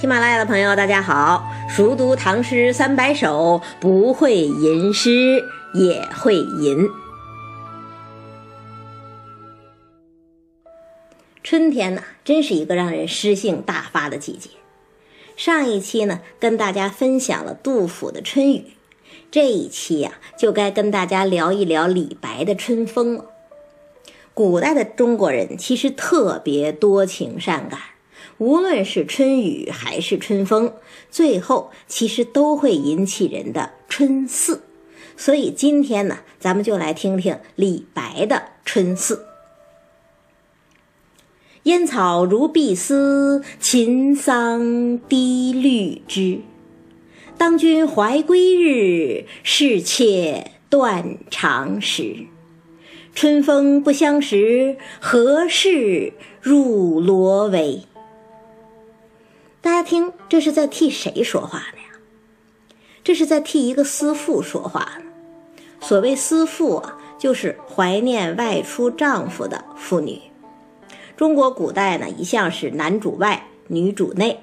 喜马拉雅的朋友，大家好！熟读唐诗三百首，不会吟诗也会吟。春天呢，真是一个让人诗兴大发的季节。上一期呢，跟大家分享了杜甫的《春雨》，这一期呀，就该跟大家聊一聊李白的《春风》了。古代的中国人其实特别多情善感，无论是春雨还是春风，最后其实都会引起人的春思。所以今天呢，咱们就来听听李白的《春思》。烟草如碧丝，秦桑低绿枝。当君怀归日，是妾断肠时。春风不相识，何事入罗帷？大家听，这是在替谁说话呢？这是在替一个思妇说话呢。所谓思妇啊，就是怀念外出丈夫的妇女。中国古代呢，一向是男主外，女主内，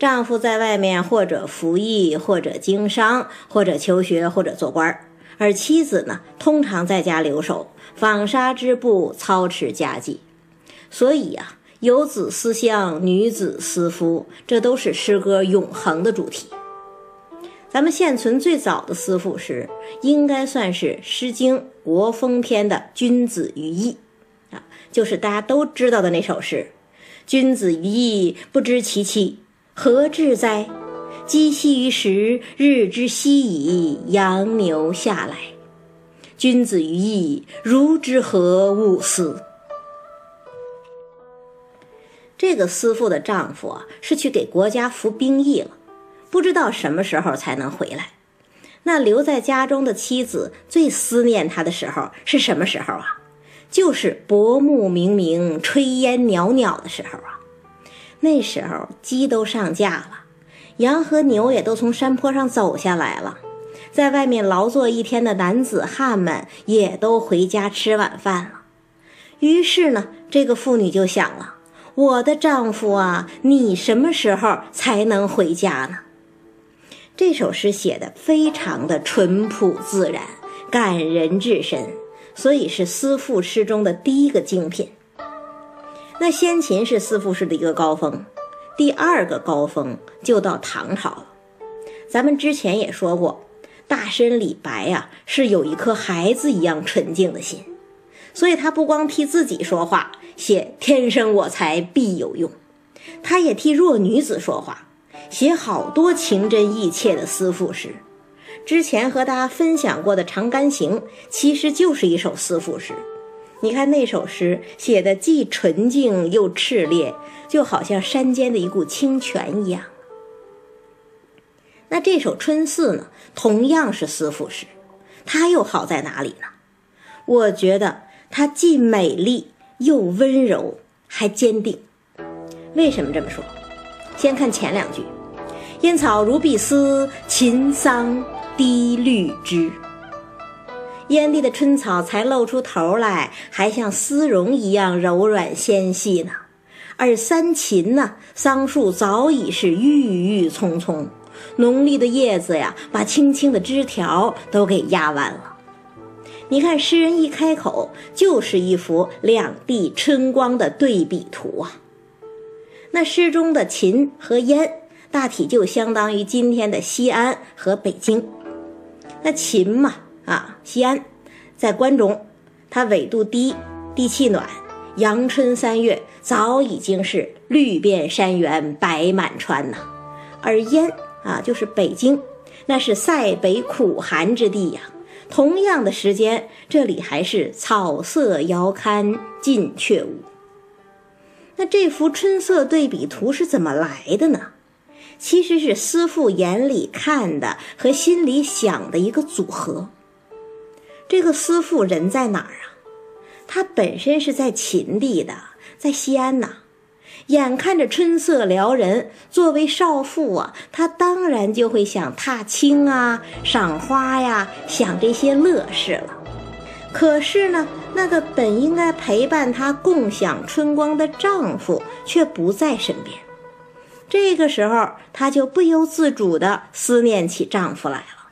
丈夫在外面或者服役，或者经商，或者求学，或者做官儿，而妻子呢，通常在家留守，纺纱织布，操持家计。所以呀，游子思乡，女子思夫，这都是诗歌永恒的主题。咱们现存最早的思妇诗，应该算是《诗经·国风篇》的《君子于义》。就是大家都知道的那首诗：“君子于义，不知其妻，何至哉？积兮于时，日之夕矣，羊牛下来。君子于义，如之何勿思？”这个思妇的丈夫，是去给国家服兵役了，不知道什么时候才能回来。那留在家中的妻子最思念他的时候是什么时候啊？就是薄暮冥冥、炊烟袅袅的时候啊，那时候鸡都上架了，羊和牛也都从山坡上走下来了，在外面劳作一天的男子汉们也都回家吃晚饭了。于是呢，这个妇女就想了：我的丈夫啊，你什么时候才能回家呢？这首诗写的非常的淳朴自然，感人至深。所以是思妇诗中的第一个精品。那先秦是思妇诗的一个高峰，第二个高峰就到唐朝了。咱们之前也说过，大诗人李白呀是有一颗孩子一样纯净的心，所以他不光替自己说话，写“天生我材必有用”，他也替弱女子说话，写好多情真意切的思妇诗。之前和大家分享过的《长干行》，其实就是一首思妇诗。你看那首诗写的既纯净又炽烈，就好像山间的一股清泉一样。那这首《春思》呢，同样是思妇诗，它又好在哪里呢？我觉得它既美丽又温柔，还坚定。为什么这么说？先看前两句：“烟草如碧丝，秦桑。”低绿枝，烟蒂的春草才露出头来，还像丝绒一样柔软纤细呢。而三秦呢，桑树早已是郁郁葱葱，浓绿的叶子呀，把青青的枝条都给压弯了。你看，诗人一开口就是一幅两地春光的对比图啊。那诗中的秦和燕，大体就相当于今天的西安和北京。那秦嘛，啊，西安，在关中，它纬度低，地气暖，阳春三月早已经是绿遍山原，白满川呐。而燕啊，就是北京，那是塞北苦寒之地呀。同样的时间，这里还是草色遥看，近却无。那这幅春色对比图是怎么来的呢？其实是思妇眼里看的和心里想的一个组合。这个思妇人在哪儿啊？她本身是在秦地的，在西安呐。眼看着春色撩人，作为少妇啊，她当然就会想踏青啊、赏花呀，想这些乐事了。可是呢，那个本应该陪伴她共享春光的丈夫却不在身边。这个时候，她就不由自主的思念起丈夫来了。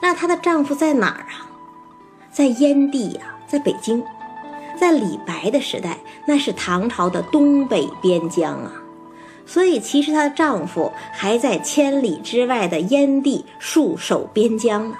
那她的丈夫在哪儿啊？在燕地呀，在北京。在李白的时代，那是唐朝的东北边疆啊，所以其实她的丈夫还在千里之外的燕地戍守边疆。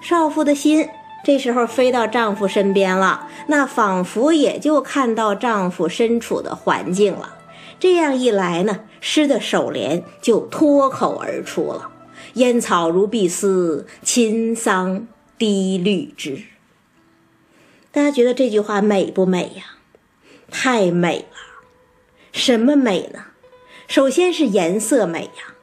少妇的心这时候飞到丈夫身边了，那仿佛也就看到丈夫身处的环境了。这样一来呢，诗的首联就脱口而出了：“烟草如碧丝，秦桑低绿枝。”大家觉得这句话美不美呀？太美了！什么美呢？首先是颜色美呀。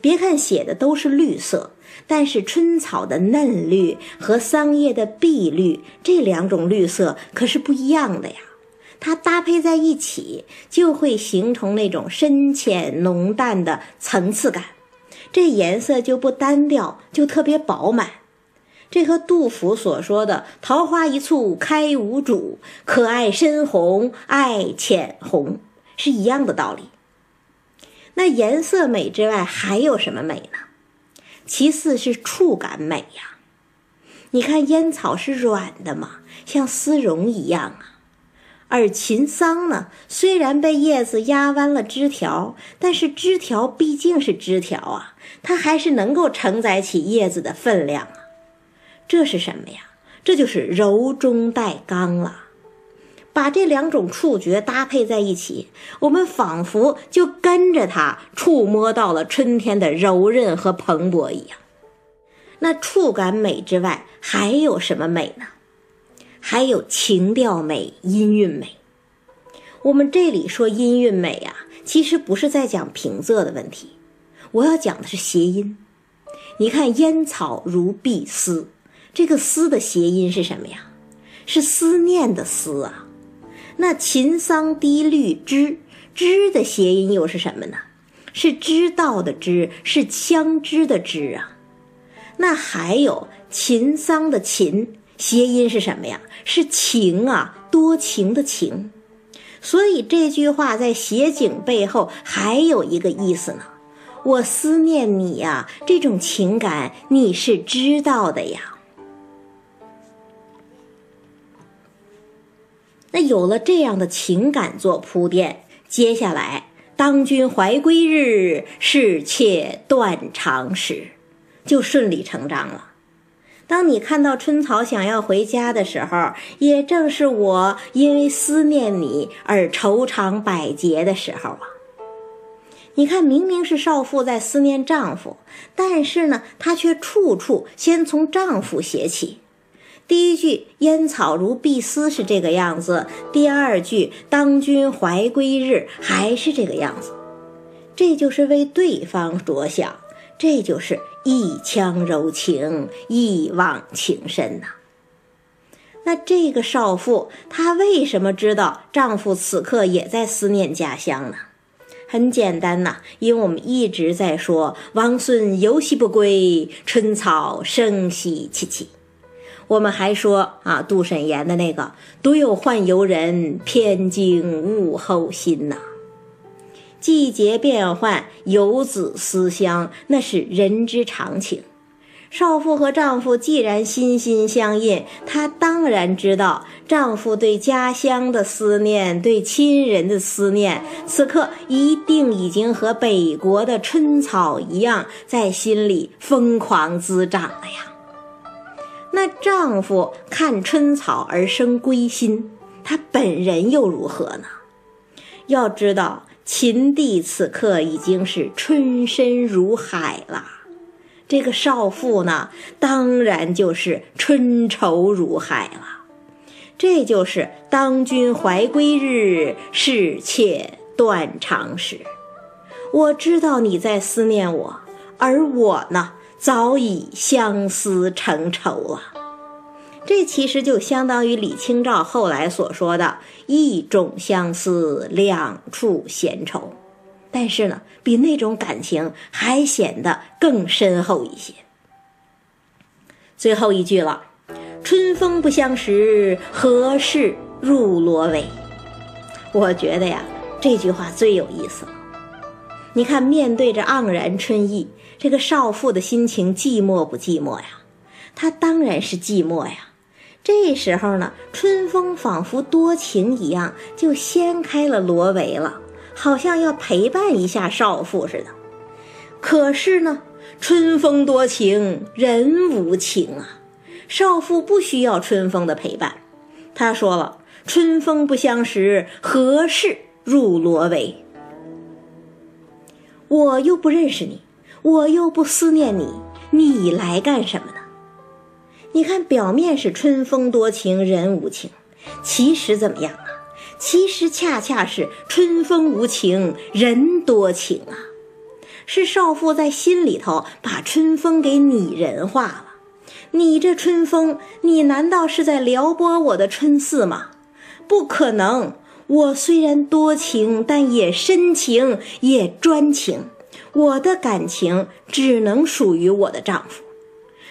别看写的都是绿色。但是春草的嫩绿和桑叶的碧绿这两种绿色可是不一样的呀，它搭配在一起就会形成那种深浅浓淡的层次感，这颜色就不单调，就特别饱满。这和杜甫所说的“桃花一簇开无主，可爱深红爱浅红”是一样的道理。那颜色美之外还有什么美呢？其次是触感美呀，你看烟草是软的嘛，像丝绒一样啊，而秦桑呢，虽然被叶子压弯了枝条，但是枝条毕竟是枝条啊，它还是能够承载起叶子的分量啊。这是什么呀？这就是柔中带刚了。把这两种触觉搭配在一起，我们仿佛就跟着它触摸到了春天的柔韧和蓬勃一样。那触感美之外，还有什么美呢？还有情调美、音韵美。我们这里说音韵美呀，其实不是在讲平仄的问题，我要讲的是谐音。你看“烟草如碧丝”，这个“思”的谐音是什么呀？是思念的“思”啊。那秦桑低绿枝，枝的谐音又是什么呢？是知道的知，是相知的知啊。那还有秦桑的秦，谐音是什么呀？是情啊，多情的情。所以这句话在写景背后还有一个意思呢。我思念你呀，这种情感你是知道的呀。那有了这样的情感做铺垫，接下来“当君怀归日，是妾断肠时”，就顺理成章了。当你看到春草想要回家的时候，也正是我因为思念你而愁肠百结的时候啊。你看，明明是少妇在思念丈夫，但是呢，她却处处先从丈夫写起。第一句“烟草如碧丝”是这个样子，第二句“当君怀归日”还是这个样子，这就是为对方着想，这就是一腔柔情，一往情深呐。那这个少妇她为什么知道丈夫此刻也在思念家乡呢？很简单呐，因为我们一直在说“王孙犹系不归，春草生兮萋萋”。我们还说啊，杜审言的那个“独有宦游人，偏惊物候心”呐。季节变换，游子思乡，那是人之常情。少妇和丈夫既然心心相印，她当然知道丈夫对家乡的思念，对亲人的思念，此刻一定已经和北国的春草一样，在心里疯狂滋长了呀。那丈夫看春草而生归心，他本人又如何呢？要知道，秦地此刻已经是春深如海了，这个少妇呢，当然就是春愁如海了。这就是“当君怀归日，是妾断肠时”。我知道你在思念我，而我呢？早已相思成仇啊，这其实就相当于李清照后来所说的“一种相思，两处闲愁”，但是呢，比那种感情还显得更深厚一些。最后一句了：“春风不相识，何事入罗帷？”我觉得呀。这句话最有意思了。你看，面对着盎然春意，这个少妇的心情寂寞不寂寞呀？她当然是寂寞呀。这时候呢，春风仿佛多情一样，就掀开了罗帷了，好像要陪伴一下少妇似的。可是呢，春风多情，人无情啊。少妇不需要春风的陪伴，她说了：“春风不相识，何事入罗帷？”我又不认识你，我又不思念你，你来干什么呢？你看，表面是春风多情，人无情，其实怎么样啊？其实恰恰是春风无情，人多情啊！是少妇在心里头把春风给拟人化了。你这春风，你难道是在撩拨我的春似吗？不可能。我虽然多情，但也深情，也专情。我的感情只能属于我的丈夫，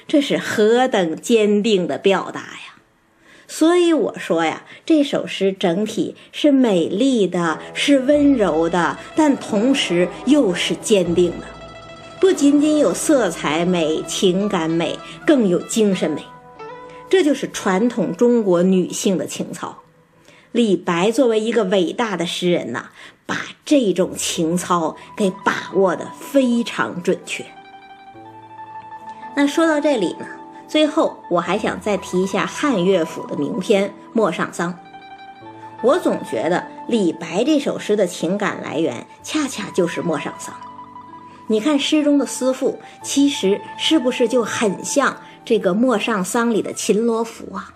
这是何等坚定的表达呀！所以我说呀，这首诗整体是美丽的，是温柔的，但同时又是坚定的。不仅仅有色彩美、情感美，更有精神美。这就是传统中国女性的情操。李白作为一个伟大的诗人呐，把这种情操给把握的非常准确。那说到这里呢，最后我还想再提一下汉乐府的名篇《陌上桑》。我总觉得李白这首诗的情感来源，恰恰就是《陌上桑》。你看诗中的思妇，其实是不是就很像这个《陌上桑》里的秦罗浮啊？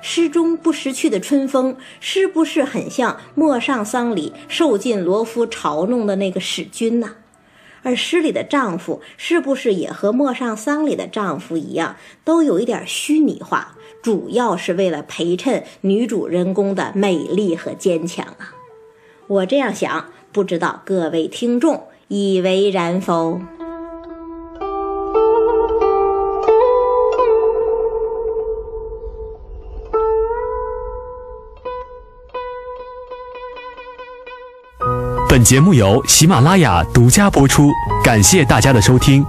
诗中不识趣的春风，是不是很像《陌上桑》里受尽罗敷嘲弄的那个使君呢？而诗里的丈夫，是不是也和《陌上桑》里的丈夫一样，都有一点虚拟化，主要是为了陪衬女主人公的美丽和坚强啊？我这样想，不知道各位听众以为然否？本节目由喜马拉雅独家播出，感谢大家的收听。